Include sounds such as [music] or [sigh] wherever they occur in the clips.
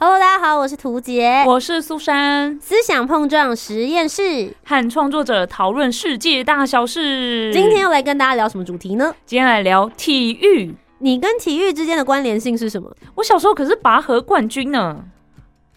Hello，大家好，我是涂杰，我是苏珊，思想碰撞实验室。和创作者讨论世界大小事。今天要来跟大家聊什么主题呢？今天来聊体育。你跟体育之间的关联性是什么？我小时候可是拔河冠军呢。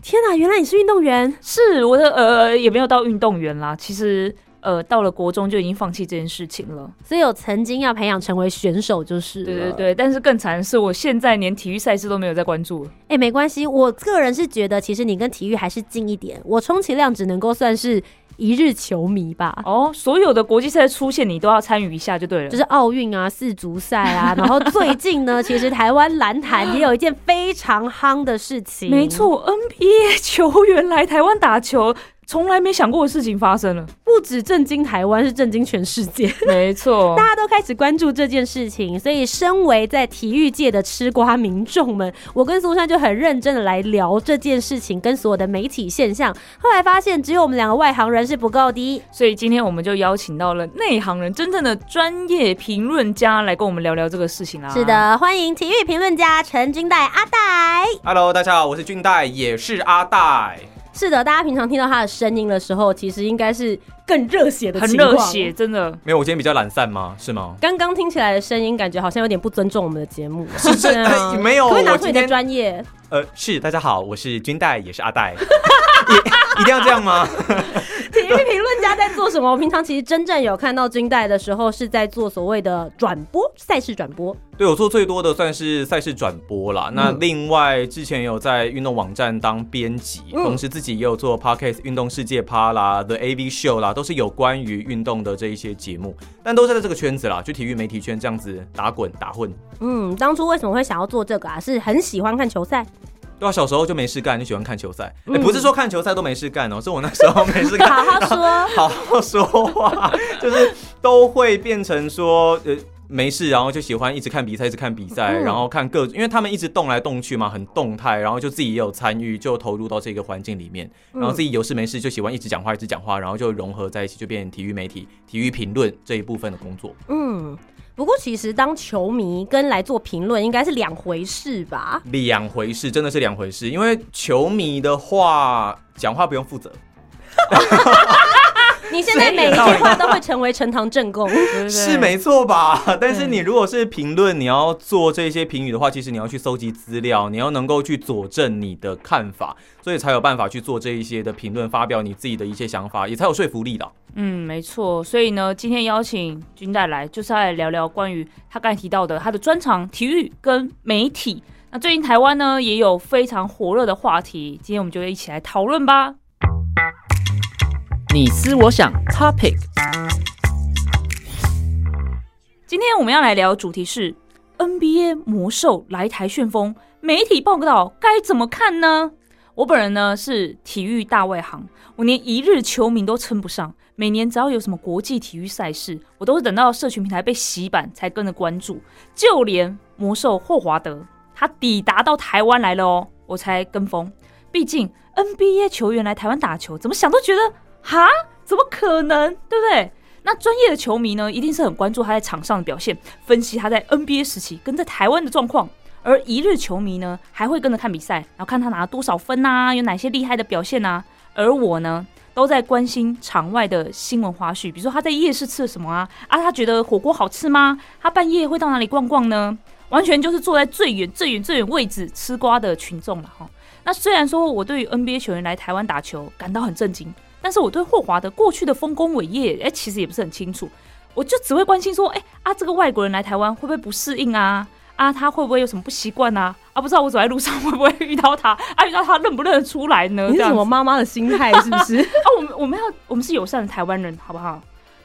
天哪，原来你是运动员？是我的呃，也没有到运动员啦。其实呃，到了国中就已经放弃这件事情了。所以有曾经要培养成为选手，就是对对对。但是更惨的是，我现在连体育赛事都没有在关注了。哎、没关系，我个人是觉得，其实你跟体育还是近一点。我充其量只能够算是一日球迷吧。哦，所有的国际赛出现，你都要参与一下就对了。就是奥运啊、世足赛啊，然后最近呢，[laughs] 其实台湾篮坛也有一件非常夯的事情。没，错，NBA 球员来台湾打球，从来没想过的事情发生了。不止震惊台湾，是震惊全世界。没错 [laughs] 大家都开始关注这件事情，所以身为在体育界的吃瓜民众们，我跟苏珊就很认真的来聊这件事情跟所有的媒体现象。后来发现，只有我们两个外行人是不够的。所以今天我们就邀请到了内行人，真正的专业评论家来跟我们聊聊这个事情啦。是，的，欢迎体育评论家陈君代阿代。Hello，大家好，我是君代，也是阿代。是的，大家平常听到他的声音的时候，其实应该是更热血的很情况热血，。真的。没有，我今天比较懒散吗？是吗？刚刚听起来的声音，感觉好像有点不尊重我们的节目。[laughs] 是这、对啊没有，可不可以拿出你的天专业？呃，是大家好，我是君代，也是阿代。[laughs] 一一定要这样吗？[laughs] 体育评论家在做什么？我平常其实真正有看到金代的时候，是在做所谓的转播赛事转播。对我做最多的算是赛事转播啦。那另外之前有在运动网站当编辑，嗯同时自己也有做 podcast 运动世界趴啦、The AV Show 啦，都是有关于运动的这一些节目，但都是在这个圈子啦，就体育媒体圈这样子打滚打混。嗯，当初为什么会想要做这个啊？是很喜欢看球赛。对啊，小时候就没事干，就喜欢看球赛。哎、嗯不是说看球赛都没事干哦，是我那时候没事干。好好说，[laughs] 好好说话，就是都会变成说，呃，没事，然后就喜欢一直看比赛，一直看比赛，嗯然后看各，因为他们一直动来动去嘛，很动态，然后就自己也有参与，就投入到这个环境里面，然后自己有事没事就喜欢一直讲话，一直讲话，然后就融合在一起，就变成体育媒体、体育评论这一部分的工作。嗯。不过其实当球迷跟来做评论应该是两回事吧？两回事，真的是两回事，因为球迷的话，讲话不用负责。[laughs] 你现在每一句话都会成为呈堂证供。[laughs] 对对对是没错吧？但是你如果是评论，你要做这些评语的话，其实你要去搜集资料，你要能够去佐证你的看法，所以才有办法去做这一些的评论，发表你自己的一些想法，也才有说服力的。嗯，没错。所以呢，今天邀请君带来，就是要来聊聊关于他刚才提到的他的专长体育跟媒体。那最近台湾呢也有非常火热的话题，今天我们就一起来讨论吧。你思我想，Topic。今天我们要来聊主题是 NBA 魔兽来台旋风，媒体报道该怎么看呢？我本人呢是体育大外行，我连一日球迷都称不上。每年只要有什么国际体育赛事，我都是等到社群平台被洗版才跟着关注。就连魔兽霍华德他抵达到台湾来了哦，我才跟风。毕竟 NBA 球员来台湾打球，怎么想都觉得哈，怎么可能，对不对？那专业的球迷呢，一定是很关注他在场上的表现，分析他在 NBA 时期跟在台湾的状况。而一日球迷呢，还会跟着看比赛，然后看他拿了多少分呐、有哪些厉害的表现呐、而我呢，都在关心场外的新闻花絮，比如说他在夜市吃了什么啊？啊，他觉得火锅好吃吗？他半夜会到哪里逛逛呢？完全就是坐在最远、最远、最远位置吃瓜的群众了哈。那虽然说我对于 NBA 球员来台湾打球感到很震惊，但是我对霍华德过去的丰功伟业，哎、其实也不是很清楚。我就只会关心说，哎、啊，这个外国人来台湾会不会不适应啊？啊，他会不会有什么不习惯啊？啊，不知道我走在路上会不会遇到他？啊，遇到他认不认得出来呢？你是什么这样子妈妈的心态是不是？[laughs] 啊，我们我们要我们是友善的台湾人，好不好？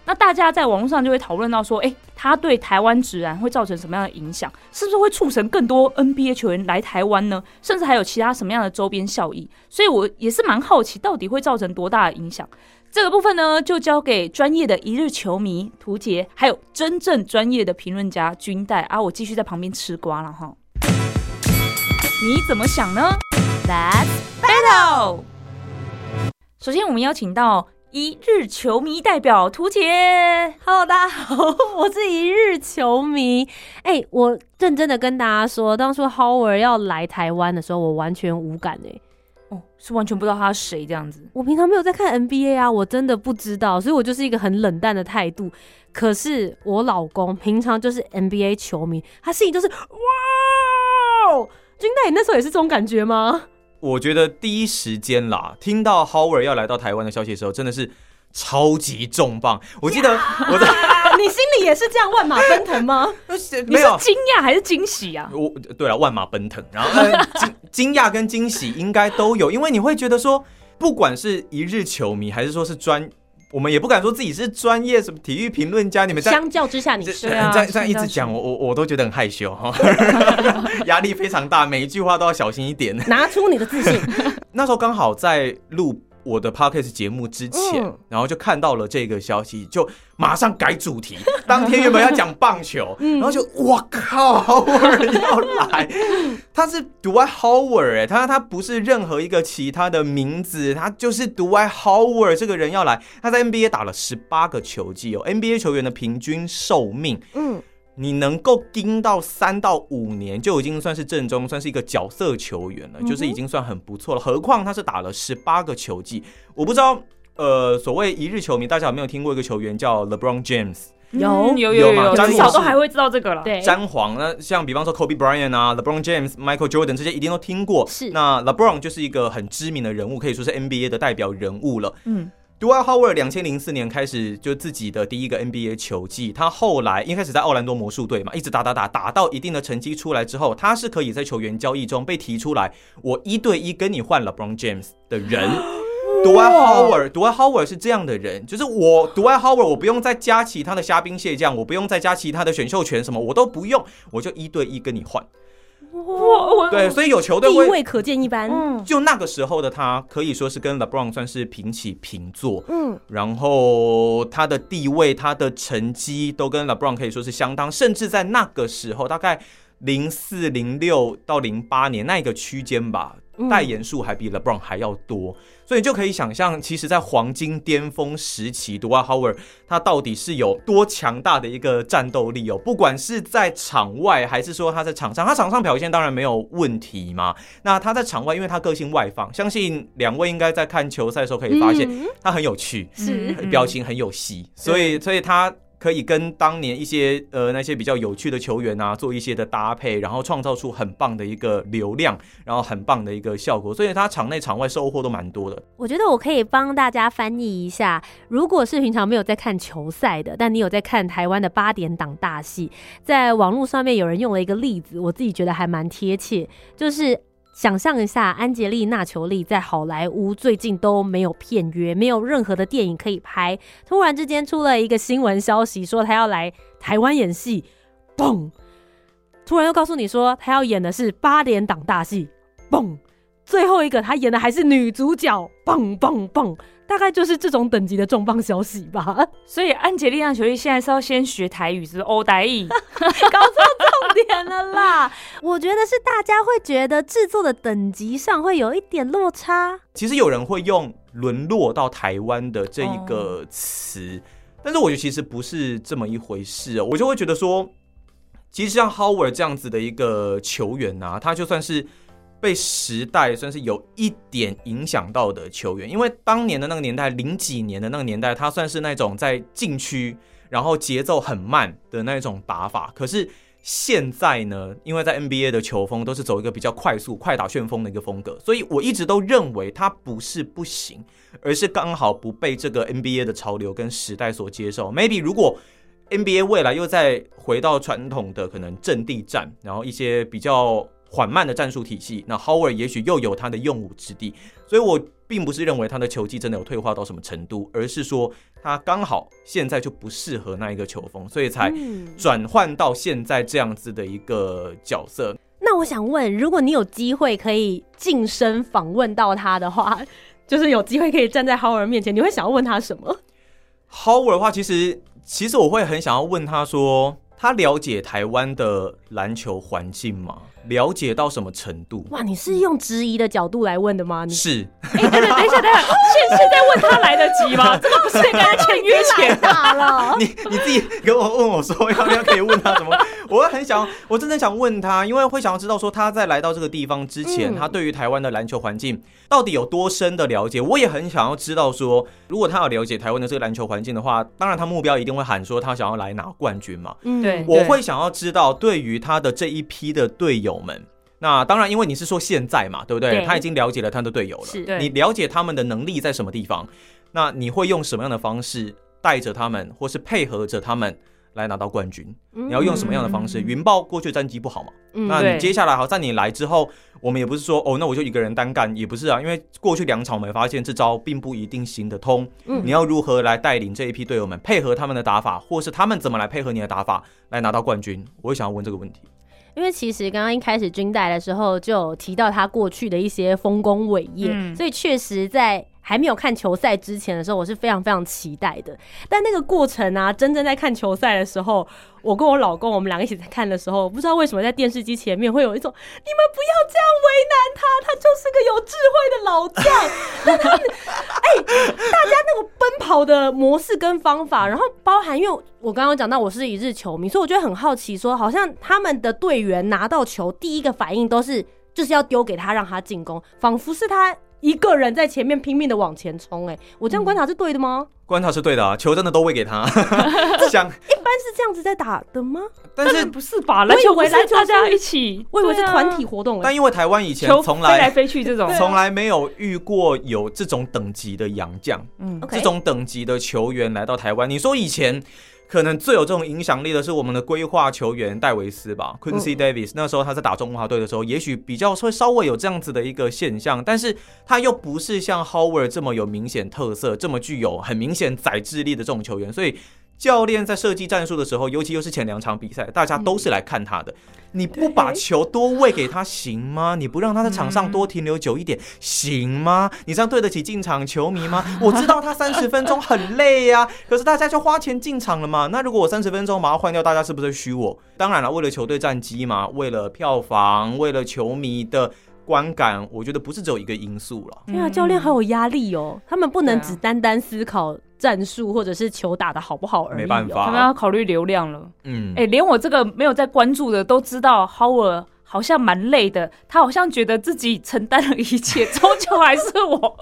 那大家在网络上就会讨论到说，哎、他对台湾职篮会造成什么样的影响？是不是会促成更多 NBA 球员来台湾呢？甚至还有其他什么样的周边效益？所以我也是蛮好奇，到底会造成多大的影响？这个部分呢，就交给专业的一日球迷图杰，还有真正专业的评论家军代啊，我继续在旁边吃瓜了哈。你怎么想呢？Let's battle。首先，我们邀请到一日球迷代表涂杰。Hello，大家好，我是一日球迷。哎、我认真的跟大家说，当初 Howard 要来台湾的时候，我完全无感哎、哦，是完全不知道他是谁这样子。我平常没有在看 NBA 啊，我真的不知道，所以我就是一个很冷淡的态度。可是我老公平常就是 NBA 球迷，他心里就是哇，军代，你那时候也是这种感觉吗？我觉得第一时间啦，听到 Howard 要来到台湾的消息的时候，真的是超级重磅。我记得我在 [laughs] 你心里也是这样万马奔腾吗？[laughs] 你没有是惊讶还是惊喜啊？我对了，万马奔腾，然后呃 [laughs] 惊惊讶跟惊喜应该都有，因为你会觉得说，不管是一日球迷，还是说是专，我们也不敢说自己是专业什么体育评论家，你们在相较之下，你这是对啊这样这样一直讲，我我我都觉得很害羞哈，[laughs] 压力非常大，每一句话都要小心一点。拿出你的自信。[laughs] 那时候刚好在录我的 podcast 节目之前，嗯然后就看到了这个消息，就马上改主题。[laughs] 当天原本要讲棒球，[laughs] 嗯然后就我靠，Howard 要来，[laughs] 他是 Dwight Howard 哎、他他不是任何一个其他的名字，他就是 Dwight Howard 这个人要来。他在 NBA 打了十八个球季哦，NBA 球员的平均寿命。嗯，你能够盯到三到五年，就已经算是正中，算是一个角色球员了，就是已经算很不错了。何况他是打了十八个球季，我不知道，呃，所谓一日球迷，大家有没有听过一个球员叫 LeBron James？有嗯有有有，至少都士还会知道这个了。对，詹皇，那像比方说 Kobe Bryant 啊、LeBron James、Michael Jordan 这些一定都听过。是那 LeBron 就是一个很知名的人物，可以说是 NBA 的代表人物了。嗯，Dwight Howard 两千零四年开始就自己的第一个 NBA 球季，他后来一开始在奥兰多魔术队嘛，一直打打打打到一定的成绩出来之后，他是可以在球员交易中被提出来，我一对一跟你换 LeBron James 的人。Dwight Howard，Dwight Howard 是这样的人，就是我 Dwight Howard，我不用再加其他的虾兵蟹将，我不用再加其他的选秀权什么，我都不用，我就一对一跟你换。对，所以有球队地会位可见一斑。嗯，就那个时候的他，可以说是跟 LeBron 算是平起平坐。嗯，然后他的地位、他的成绩都跟 LeBron 可以说是相当，甚至在那个时候，大概零四、零六到零八年那一个区间吧，嗯。代言数还比 LeBron 还要多，所以你就可以想象，其实，在黄金巅峰时期，Dwight Howard 他到底是有多强大的一个战斗力哦，不管是在场外还是说他在场上，他场上表现当然没有问题嘛。那他在场外，因为他个性外放，相信两位应该在看球赛的时候可以发现，嗯。他很有趣，是。嗯。表情很有戏，所以所以他可以跟当年一些呃那些比较有趣的球员啊做一些的搭配，然后创造出很棒的一个流量，然后很棒的一个效果，所以他场内场外收获都蛮多的。我觉得我可以帮大家翻译一下，如果是平常没有在看球赛的，但你有在看台湾的八点档大戏，在网络上面有人用了一个例子，我自己觉得还蛮贴切，就是。想象一下，安吉丽娜·裘丽在好莱坞最近都没有片约，没有任何的电影可以拍。突然之间出了一个新闻消息，说她要来台湾演戏，嘣！突然又告诉你说她要演的是八点档大戏，嘣！最后一个她演的还是女主角，嘣嘣嘣！大概就是这种等级的重磅消息吧。[laughs] 所以安吉丽娜·裘丽现在是要先学台语，是欧台语？[laughs] 搞错重点了啦！[laughs] 我觉得是大家会觉得制作的等级上会有一点落差。其实有人会用“沦落到台湾”的这一个词，但是我觉得其实不是这么一回事、哦。我就会觉得说，其实像 Howard 这样子的一个球员啊，他就算是被时代算是有一点影响到的球员，因为当年的那个年代，零几年的那个年代，他算是那种在禁区，然后节奏很慢的那种打法，可是。现在呢，因为在 NBA 的球风都是走一个比较快速、快打旋风的一个风格，所以我一直都认为他不是不行，而是刚好不被这个 NBA 的潮流跟时代所接受。Maybe 如果 NBA 未来又再回到传统的可能阵地战，然后一些比较缓慢的战术体系，那 Howard 也许又有他的用武之地，所以我并不是认为他的球技真的有退化到什么程度，而是说他刚好现在就不适合那一个球风，所以才嗯转换到现在这样子的一个角色。那我想问，如果你有机会可以近身访问到他的话，[laughs] 就是有机会可以站在 Howard 面前，你会想要问他什么？Howard 的话，其实其实我会很想要问他说，他了解台湾的篮球环境吗？了解到什么程度？哇，你是用质疑的角度来问的吗？你是，哎、等等，等一下，等一下，现 [laughs] 现在问他来得及吗？[laughs] 这个不是应该签约前大了，[laughs] 你你自己跟我问我说要不要可以问他什么？我会很想，我真的想问他，因为会想要知道说他在来到这个地方之前，嗯他对于台湾的篮球环境到底有多深的了解。我也很想要知道说，如果他要了解台湾的这个篮球环境的话，当然他目标一定会喊说他想要来拿冠军嘛。嗯对我会想要知道，对于他的这一批的队友们，那当然，因为你是说现在嘛，对不对？对他已经了解了他的队友了，你了解他们的能力在什么地方，那你会用什么样的方式带着他们，或是配合着他们来拿到冠军？你你要用什么样的方式？嗯云豹过去战绩不好嘛？嗯那你接下来好，在你来之后，我们也不是说哦，那我就一个人单干，也不是啊，因为过去两场我们发现这招并不一定行得通。嗯你要如何来带领这一批队友们，配合他们的打法，或是他们怎么来配合你的打法来拿到冠军？我也想要问这个问题。因为其实刚刚一开始军代的时候就有提到他过去的一些丰功伟业，嗯。所以确实在还没有看球赛之前的时候，我是非常非常期待的。但那个过程啊，真正在看球赛的时候，我跟我老公我们两个一起在看的时候，不知道为什么在电视机前面会有一种你们不要这样为难他，他就是个有智慧的老将。[laughs] 那他们哎、大家那个奔跑的模式跟方法，然后包含因为我刚刚讲到我是一日球迷，所以我觉得很好奇说好像他们的队员拿到球第一个反应都是就是要丢给他让他进攻，仿佛是他。一个人在前面拼命的往前冲，哎，我这样观察是对的吗？观察是对的啊，球真的都喂给他。[laughs] 想，一般是这样子在打的吗？但是不是吧？篮球篮球大家一起，我以为是团体活动，哎但，因为台湾以前从来飞来来飞去这种，从来没有遇过有这种等级的洋将，嗯 OK 这种等级的球员来到台湾。你说以前可能最有这种影响力的是我们的规划球员戴维斯吧，Quincy Davis。那时候他在打中华队的时候，也许比较会稍微有这样子的一个现象，但是他又不是像 Howard 这么有明显特色，这么具有很明显载智力的这种球员，所以。教练在设计战术的时候，尤其又是前两场比赛，大家都是来看他的。你不把球多喂给他行吗？你不让他在场上多停留久一点行吗？你这样对得起进场球迷吗？[laughs] 我知道他三十分钟很累呀、可是大家就花钱进场了嘛。那如果我三十分钟把他换掉，大家是不是虚我？当然了，为了球队战绩嘛，为了票房，为了球迷的观感，我觉得不是只有一个因素了。对啊，教练好有压力哦，他们不能只单单思考战术或者是球打的好不好而已、哦。没办法他们要考虑流量了。嗯，哎、连我这个没有在关注的都知道，Howard 好像蛮累的，他好像觉得自己承担了一切，终究还是我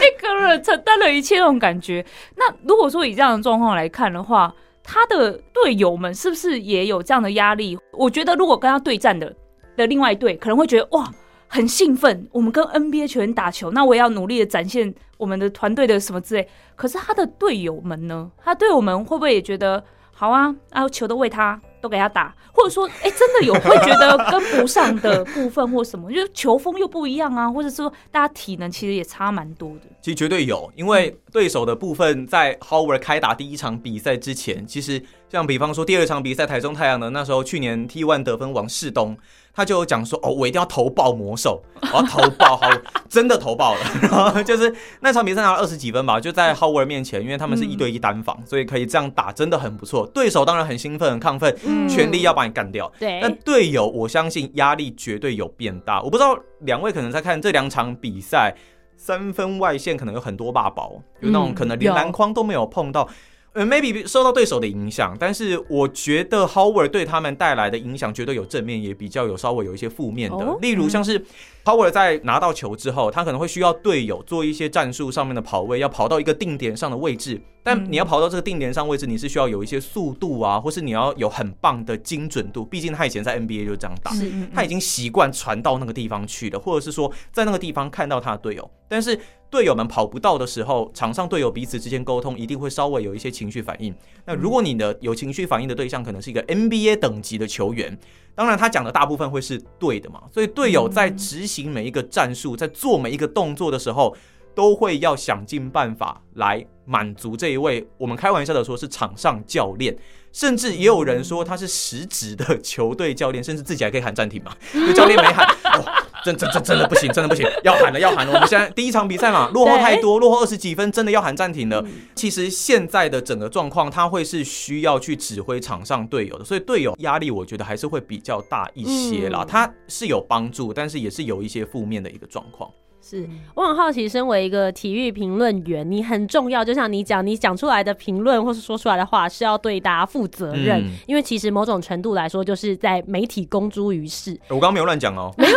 一个人承担了一切那种感觉。那如果说以这样的状况来看的话，他的队友们是不是也有这样的压力？我觉得如果跟他对战的的另外一队，可能会觉得哇。很兴奋，我们跟 NBA 球员打球，那我也要努力的展现我们的团队的什么之类。可是他的队友们呢？他队友们会不会也觉得好啊？啊，球都为他，都给他打，或者说，哎、真的有会觉得跟不上的部分或什么，[laughs] 就是球风又不一样啊，或者说大家体能其实也差蛮多的。其实绝对有，因为对手的部分在 Howard 开打第一场比赛之前，其实像比方说第二场比赛台中太阳的那时候，去年 T one 得分王世东，他就有讲说，哦，我一定要投爆魔兽，我要投爆，好，[laughs] 真的投爆了。[laughs] 然后就是那场比赛拿了二十几分吧，就在 Howard 面前，因为他们是一对一单防，所以可以这样打，真的很不错。对手当然很兴奋、很亢奋，嗯全力要把你干掉。对那队友，我相信压力绝对有变大。我不知道两位可能在看这两场比赛，三分外线可能有很多霸宝，有那种嗯可能连有篮筐都没有碰到。呃，maybe 受到对手的影响，但是我觉得 Howard 对他们带来的影响绝对有正面，也比较有稍微有一些负面的。哦例如像是 Howard 在拿到球之后，他可能会需要队友做一些战术上面的跑位，要跑到一个定点上的位置。但嗯你要跑到这个定点上位置，你是需要有一些速度啊，或是你要有很棒的精准度。毕竟他以前在 NBA 就这样打。他已经习惯传到那个地方去了，或者是说在那个地方看到他的队友。但是队友们跑不到的时候，场上队友彼此之间沟通一定会稍微有一些情绪反应。那如果你的有情绪反应的对象可能是一个 NBA 等级的球员，当然他讲的大部分会是对的嘛，所以队友在执行每一个战术，在做每一个动作的时候，都会要想尽办法来满足这一位我们开玩笑的说是场上教练。甚至也有人说他是实职的球队教练，甚至自己还可以喊暂停嘛？就教练没喊，[laughs] 哦，真真真真的不行，真的不行，要喊了要喊了。我们现在第一场比赛嘛，落后太多，落后二十几分，真的要喊暂停了。其实现在的整个状况，他会是需要去指挥场上队友的，所以队友压力我觉得还是会比较大一些啦。他是有帮助，但是也是有一些负面的一个状况。是我很好奇，身为一个体育评论员，你很重要。就像你讲，你讲出来的评论或是说出来的话，是要对大家负责任。因为其实某种程度来说，就是在媒体公诸于世。我刚刚没有乱讲哦，没有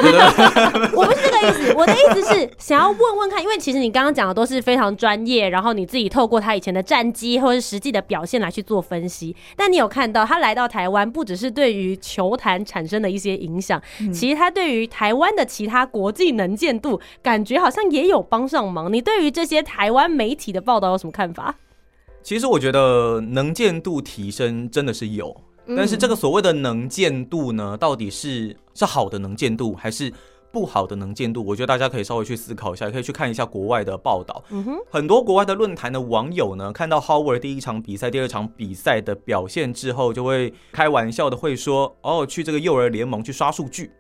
[laughs] 我不是这个意思。我的意思是想要问问看，因为其实你刚刚讲的都是非常专业，然后你自己透过他以前的战绩或是实际的表现来去做分析。但你有看到他来到台湾，不只是对于球坛产生的一些影响，其实他对于台湾的其他国际能见度感。感觉好像也有帮上忙。你对于这些台湾媒体的报道有什么看法？其实我觉得能见度提升真的是有，但是这个所谓的能见度呢，到底是是好的能见度还是不好的能见度？我觉得大家可以稍微去思考一下，可以去看一下国外的报道。嗯哼，很多国外的论坛的网友呢，看到 Howard 第一场比赛、第二场比赛的表现之后，就会开玩笑的会说：“哦，去这个幼儿联盟去刷数据。”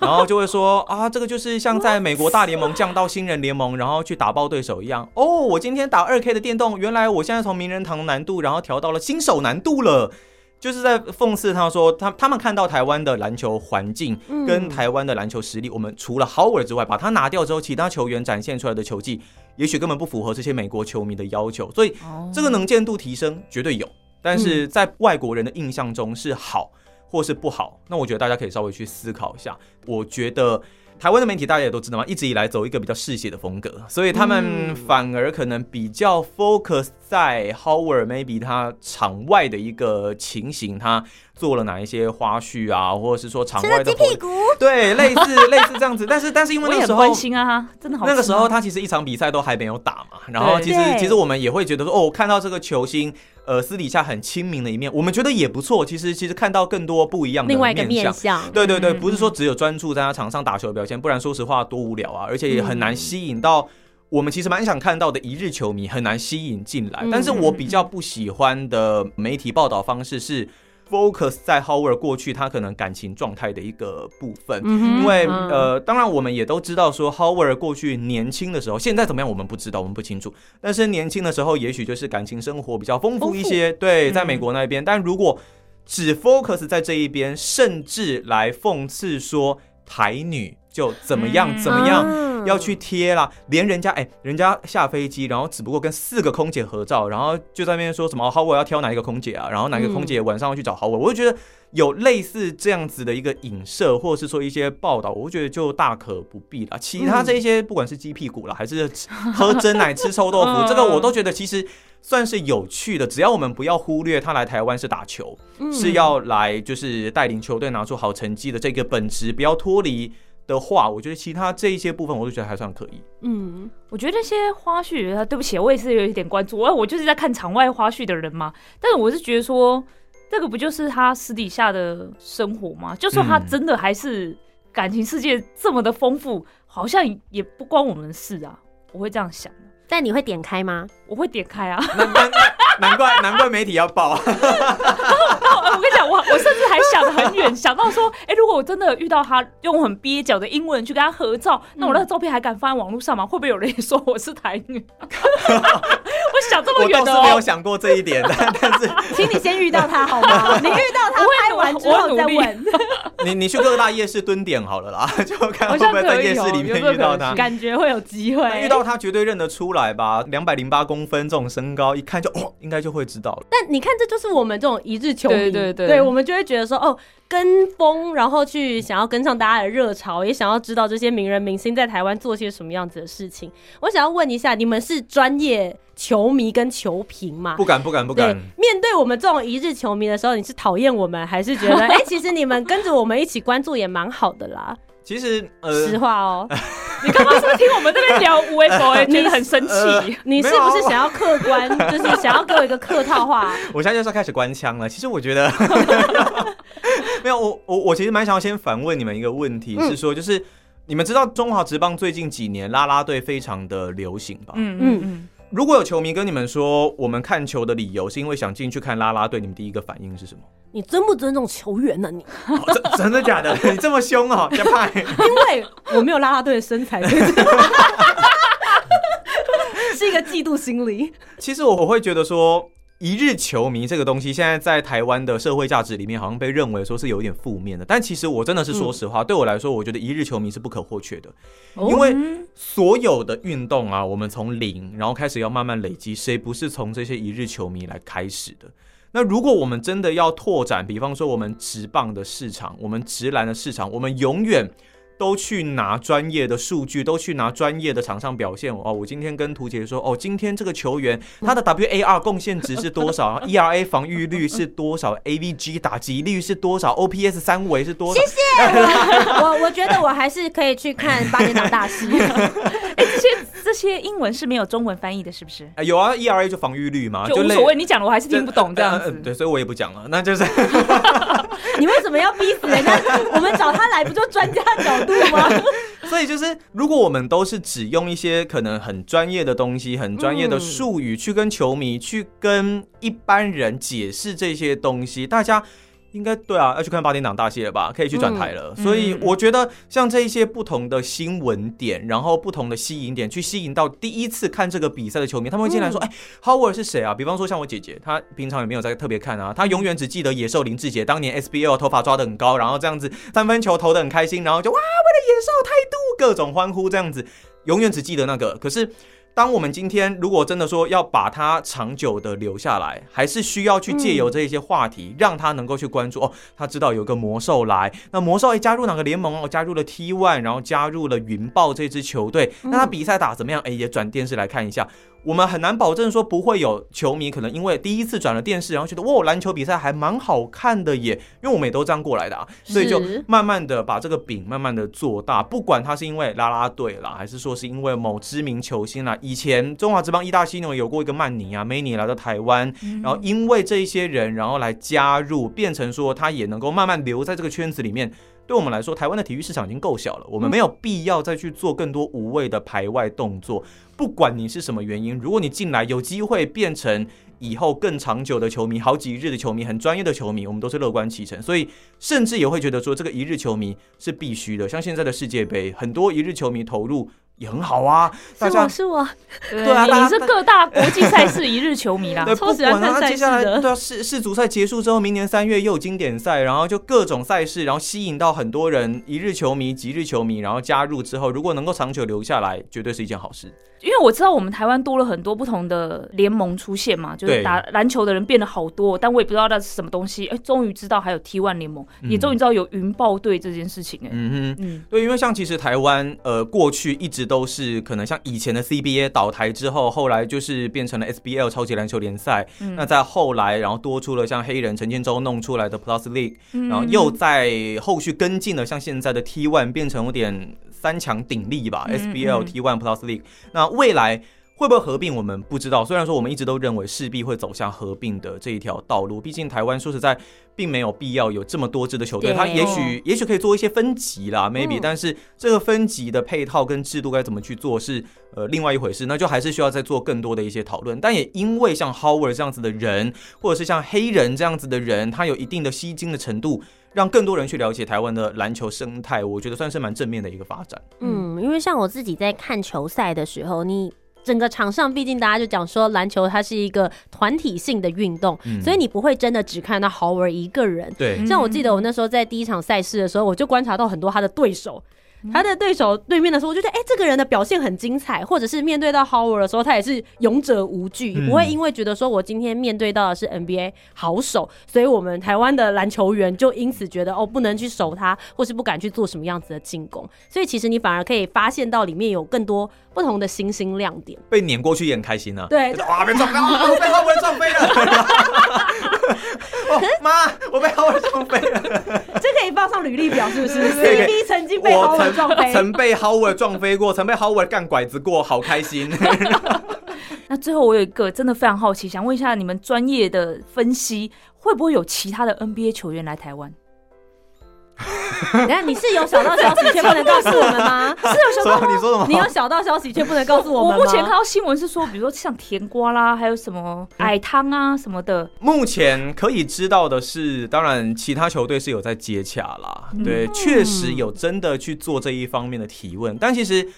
然后就会说啊，这个就是像在美国大联盟降到新人联盟，然后去打爆对手一样。哦，我今天打二 K 的电动，原来我现在从名人堂难度，然后调到了新手难度了，就是在讽刺他说，他他们看到台湾的篮球环境跟台湾的篮球实力，我们除了 Howard 之外，把他拿掉之后，其他球员展现出来的球技，也许根本不符合这些美国球迷的要求。所以这个能见度提升绝对有，但是在外国人的印象中是好。或是不好，那我觉得大家可以稍微去思考一下。我觉得台湾的媒体大家也都知道嘛，一直以来走一个比较嗜血的风格，所以他们反而可能比较 focus 在 Howard maybe 他场外的一个情形，他做了哪一些花絮啊，或者是说场外的屁股，对，类似 [laughs] 类似这样子。但是但是因为那个时候关心啊，真的好。那个时候他其实一场比赛都还没有打嘛，然后其实其实我们也会觉得说，哦，看到这个球星。呃，私底下很亲民的一面，我们觉得也不错。其实，其实看到更多不一样的另外一个面相，对对对，不是说只有专注在他场上打球的表现，不然说实话多无聊啊，而且也很难吸引到我们其实蛮想看到的一日球迷，很难吸引进来。但是我比较不喜欢的媒体报道方式是。Focus 在 Howard 过去他可能感情状态的一个部分，因为呃，当然我们也都知道说 Howard 过去年轻的时候，现在怎么样我们不知道，我们不清楚。但是年轻的时候，也许就是感情生活比较丰富一些，对，在美国那边。但如果只 focus 在这一边，甚至来讽刺说台女就怎么样怎么样。要去贴啦，连人家哎，人家下飞机，然后只不过跟四个空姐合照，然后就在那边说什么好，我要挑哪一个空姐啊？然后哪个空姐晚上要去找好我？我就觉得有类似这样子的一个影射，或者是说一些报道，我觉得就大可不必了。其他这些不管是鸡屁股了，还是喝真奶吃臭豆腐，这个我都觉得其实算是有趣的。只要我们不要忽略他来台湾是打球，是要来就是带领球队拿出好成绩的这个本质，不要脱离。的话，我觉得其他这一些部分，我都觉得还算可以。嗯，我觉得那些花絮，对不起，我也是有一点关注。我我就是在看场外花絮的人嘛。但是我是觉得说，这个不就是他私底下的生活吗？就说他真的还是感情世界这么的丰富，好像也不关我们的事啊。我会这样想。但你会点开吗？我会点开啊。难怪难怪媒体要报。[laughs] 我我我甚至还想得很远，想到说，哎，如果我真的遇到他用很蹩脚的英文去跟他合照，那我那个照片还敢放在网络上吗？会不会有人也说我是台女？[laughs] 我想这么远的，我倒是没有想过这一点，但但是，[laughs] 请你先遇到他好吗？你遇到他拍完之后再问。[laughs] 你你去各大夜市蹲点好了啦，就看会不会在夜市里面遇到他，感觉会有机会。遇到他绝对认得出来吧？两百零八公分这种身高，一看就哦，应该就会知道了。但你看，这就是我们这种一日球迷，对对对，对我们就会觉得说，哦，跟风，然后去想要跟上大家的热潮，也想要知道这些名人明星在台湾做些什么样子的事情。我想要问一下，你们是专业？球迷跟球评吗，不敢不敢不敢。面对我们这种一日球迷的时候，你是讨厌我们，还是觉得哎，其实你们跟着我们一起关注也蛮好的啦？其实呃，实话哦，[laughs] 你刚刚是不是听我们这边聊无为博 [laughs] 哎，觉得很生呃气？你是不是想要客观，就是想要给我一个客套话？[laughs] 我现在就是要开始关枪了。其实我觉得没有，我我我其实蛮想要先反问你们一个问题，嗯是说就是你们知道中华职棒最近几年拉拉队非常的流行吧？嗯嗯嗯，如果有球迷跟你们说我们看球的理由是因为想进去看啦啦队，你们第一个反应是什么？你尊不尊重球员呢、你？哦真真的假的？[laughs] 你这么凶哦，加派。因为我没有啦啦队的身材，[laughs] [laughs] 是一个嫉妒心理。其实我我会觉得说，一日球迷这个东西，现在在台湾的社会价值里面，好像被认为说是有点负面的。但其实我真的是说实话，对我来说，我觉得一日球迷是不可或缺的，因为所有的运动啊，我们从零，然后开始要慢慢累积，谁不是从这些一日球迷来开始的？那如果我们真的要拓展，比方说我们直棒的市场，我们直篮的市场，我们永远都去拿专业的数据，都去拿专业的场上表现。哦，我今天跟图姐说，哦，今天这个球员他的 WAR 贡献值是多少，[laughs] ERA 防御率是多少，AVG 打击率是多少，OPS 三维是多少？谢谢 [laughs] 我我觉得我还是可以去看八点档大师。[laughs] 哎，这些这些英文是没有中文翻译的，是不是？啊有啊，ERA 就防御率嘛，就无所谓，你讲了我还是听不懂这样子。呃呃对，所以我也不讲了。那就是 [laughs] 你为什么要逼死人家？[laughs] 我们找他来不就专家角度吗？[laughs] 所以就是，如果我们都是只用一些可能很专业的东西、很专业的术语去跟球迷、去跟一般人解释这些东西，大家。应该对啊，要去看八点档大戏了吧？可以去转台了。嗯所以嗯我觉得像这一些不同的新闻点，然后不同的吸引点，去吸引到第一次看这个比赛的球迷，他们会进来说：“哎、h o w a r d 是谁啊？”比方说像我姐姐，她平常也没有在特别看啊，她永远只记得野兽林志杰当年 SBL 头发抓得很高，然后这样子三分球投得很开心，然后就哇，为了野兽态度各种欢呼这样子，永远只记得那个。可是。当我们今天如果真的说要把它长久的留下来，还是需要去借由这一些话题，让他能够去关注哦。他知道有个魔兽来，那魔兽哎加入哪个联盟哦？加入了 T One，然后加入了云豹这支球队。那他比赛打怎么样？哎，也转电视来看一下。我们很难保证说不会有球迷可能因为第一次转了电视，然后觉得哇篮球比赛还蛮好看的耶，因为我们也都这样过来的啊，所以就慢慢的把这个饼慢慢的做大，不管他是因为啦啦队啦，还是说是因为某知名球星啦，以前中华职棒一大犀牛有过一个曼尼啊，梅尼来到台湾，然后因为这一些人，然后来加入，变成说他也能够慢慢留在这个圈子里面。对我们来说，台湾的体育市场已经够小了，我们没有必要再去做更多无谓的排外动作。不管你是什么原因，如果你进来有机会变成以后更长久的球迷，好几日的球迷，很专业的球迷，我们都是乐观其成。所以甚至也会觉得说，这个一日球迷是必须的。像现在的世界杯，很多一日球迷投入也很好啊，[laughs] 大是家我是我，对对啊你是各大国际赛事一日球迷啦 [laughs] 对，。超不管啊，喜欢看赛接下来事的对啊，世世足赛结束之后，明年三月又有经典赛，然后就各种赛事，然后吸引到很多人一日球迷、即日球迷，然后加入之后，如果能够长久留下来，绝对是一件好事。因为我知道我们台湾多了很多不同的联盟出现嘛，就是打篮球的人变得好多，但我也不知道那是什么东西。哎，终于知道还有 T One 联盟，也终于知道有云豹队这件事情。哎，嗯哼。嗯，对，因为像其实台湾呃过去一直都是可能像以前的 CBA 倒台之后，后来就是变成了 SBL 超级篮球联赛。嗯那在后来，然后多出了像黑人陈建州弄出来的 Plus League，嗯然后又在后续跟进了像现在的 T One，变成有点三强鼎立吧、嗯 s b l 嗯 T One Plus League。那未来会不会合并，我们不知道。虽然说我们一直都认为势必会走向合并的这一条道路，毕竟台湾说实在并没有必要有这么多支的球队，对它也许也许可以做一些分级啦，maybe，、嗯但是这个分级的配套跟制度该怎么去做是呃另外一回事，那就还是需要再做更多的一些讨论。但也因为像 Howard 这样子的人，或者是像黑人这样子的人，他有一定的吸睛的程度。让更多人去了解台湾的篮球生态，我觉得算是蛮正面的一个发展。嗯，因为像我自己在看球赛的时候，你。整个场上，毕竟大家就讲说篮球它是一个团体性的运动，嗯所以你不会真的只看到豪尔一个人。对，像我记得我那时候在第一场赛事的时候，我就观察到很多他的对手。他的对手对面的时候，我就觉得，哎、这个人的表现很精彩，或者是面对到 Howard 的时候，他也是勇者无惧，嗯不会因为觉得说我今天面对到的是 NBA 好手，所以我们台湾的篮球员就因此觉得哦，不能去守他，或是不敢去做什么样子的进攻。所以其实你反而可以发现到里面有更多不同的新星亮点。被碾过去也很开心啊。对哇，被撞飞了，我被浩文撞飞了。哦 [laughs] 妈，我被浩文撞飞了。[laughs] 这可可以放上履历表，是不是 [laughs] 曾经被我 Howard 撞飞，曾被 Howard 撞飞过，曾被 Howard 干拐子过，好开心。那最后我有一个真的非常好奇，想问一下你们专业的分析，会不会有其他的 NBA 球员来台湾？[laughs] 等下你是有小道消息却不能告诉我们吗？[laughs] 是有什么？你说什么？你有小道消息却不能告诉我们？我目前看到新闻是说，比如说像甜瓜啦，还有什么矮汤啊什么的，目前可以知道的是，当然其他球队是有在接洽啦，嗯对，确实有真的去做这一方面的提问。但其实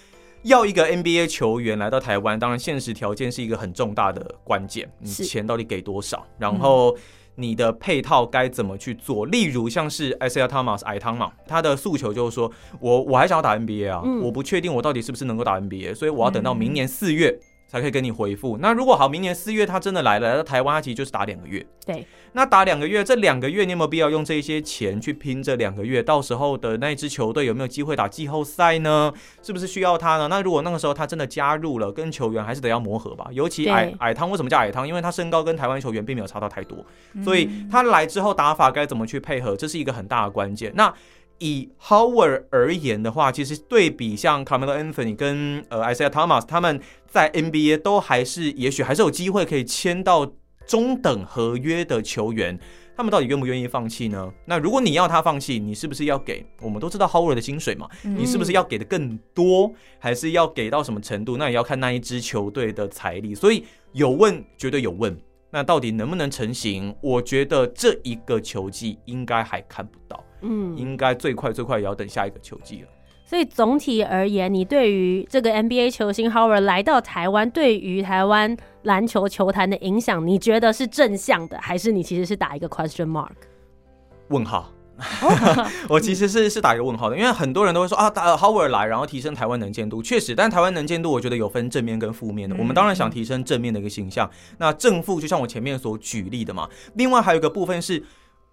要一个 NBA 球员来到台湾，当然现实条件是一个很重大的关键，你钱到底给多少，然后。你的配套该怎么去做？例如像是 Isaiah Thomas 矮汤嘛，他的诉求就是说，我我还想要打 NBA 啊，嗯我不确定我到底是不是能够打 NBA，所以我要等到明年四月才可以跟你回复。那如果好，明年四月他真的来了，来到台湾，他其实就是打两个月。对，那打两个月，这两个月你有没有必要用这些钱去拼这两个月？到时候的那一支球队有没有机会打季后赛呢？是不是需要他呢？那如果那个时候他真的加入了，跟球员还是得要磨合吧。尤其矮矮汤为什么叫矮汤？因为他身高跟台湾球员并没有差到太多，嗯所以他来之后打法该怎么去配合，这是一个很大的关键。那以 Howard 而言的话，其实对比像 Carmelo Anthony 跟呃 Isaiah Thomas，他们在 NBA 都还是也许还是有机会可以签到中等合约的球员。他们到底愿不愿意放弃呢？那如果你要他放弃，你是不是要给？我们都知道 Howard 的薪水嘛，你是不是要给的更多，还是要给到什么程度？那也要看那一支球队的财力。所以有问，绝对有问。那到底能不能成型？我觉得这一个球季应该还看不到。嗯，应该最快最快也要等下一个球季了。所以总体而言，你对于这个 NBA 球星 Howard 来到台湾，对于台湾篮球球坛的影响，你觉得是正向的，还是你其实是打一个 question mark？问号。[laughs] 我其实是是打一个问号的，因为很多人都会说啊，打 Howard 来，然后提升台湾能见度，确实，但台湾能见度我觉得有分正面跟负面的。我们当然想提升正面的一个形象，那正负就像我前面所举例的嘛。另外还有一个部分是，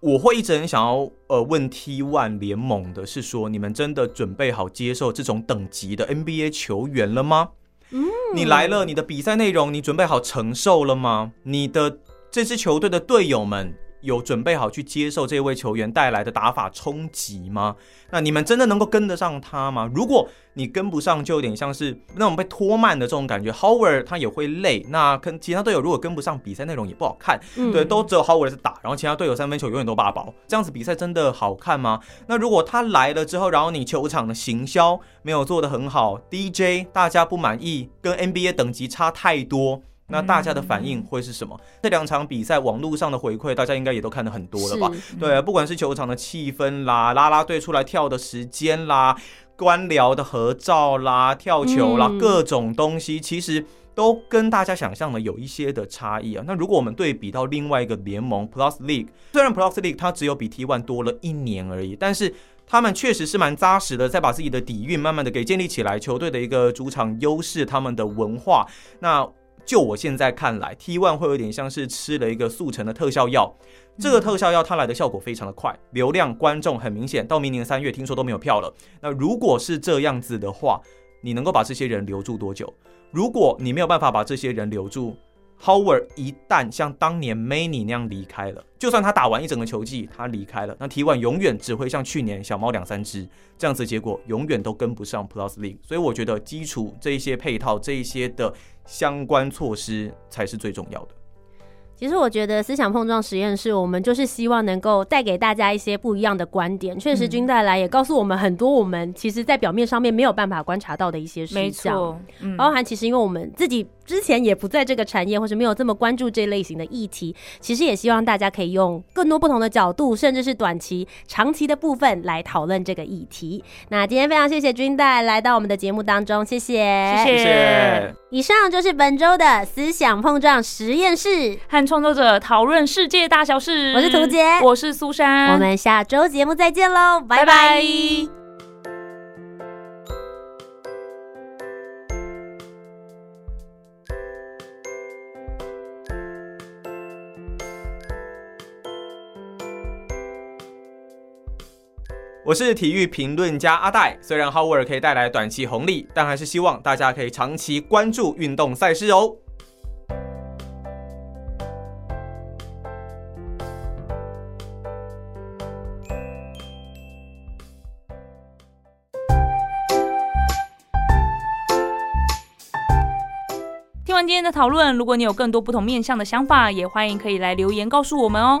我会一直很想要呃问 T One 联盟的是说，你们真的准备好接受这种等级的 NBA 球员了吗？嗯你来了，你的比赛内容你准备好承受了吗？你的这支球队的队友们有准备好去接受这位球员带来的打法冲击吗？那你们真的能够跟得上他吗？如果你跟不上，就有点像是那种被拖慢的这种感觉。Howard 他也会累，那跟其他队友如果跟不上，比赛内容也不好看。嗯对，都只有 Howard 是打，然后其他队友三分球永远都八包，这样子比赛真的好看吗？那如果他来了之后，然后你球场的行销没有做得很好，DJ 大家不满意，跟 NBA 等级差太多。那大家的反应会是什么？这两场比赛网络上的回馈，大家应该也都看得很多了吧？是对，不管是球场的气氛啦，啦啦队出来跳的时间啦，官僚的合照啦，跳球啦，嗯各种东西，其实都跟大家想象的有一些的差异啊。那如果我们对比到另外一个联盟 Plus League，虽然 Plus League 它只有比 T One 多了一年而已，但是他们确实是蛮扎实的，在把自己的底蕴慢慢的给建立起来，球队的一个主场优势，他们的文化。那就我现在看来，T One 会有点像是吃了一个速成的特效药。这个特效药它来的效果非常的快，流量、观众很明显，到明年三月听说都没有票了。那如果是这样子的话，你能够把这些人留住多久？如果你没有办法把这些人留住，Howard 一旦像当年 Many 那样离开了，就算他打完一整个球季，他离开了，那 T One 永远只会像去年小猫两三只这样子，结果永远都跟不上 Plus League。所以我觉得基础这一些配套、这一些的相关措施才是最重要的。其实我觉得思想碰撞实验室，我们就是希望能够带给大家一些不一样的观点。确实，嗯君带来也告诉我们很多我们其实在表面上面没有办法观察到的一些事没。错，嗯包含其实因为我们自己之前也不在这个产业，或是没有这么关注这类型的议题，其实也希望大家可以用更多不同的角度，甚至是短期、长期的部分来讨论这个议题。那今天非常谢谢君带来到我们的节目当中，谢谢，谢谢谢。以上就是本周的思想碰撞实验室，和创作者讨论世界大小事。我是涂杰我是苏珊，我们下周节目再见喽，拜拜拜拜我是体育评论家阿戴。虽然 Howard 可以带来短期红利，但还是希望大家可以长期关注运动赛事哦。听完今天的讨论，如果你有更多不同面向的想法，也欢迎可以来留言告诉我们哦。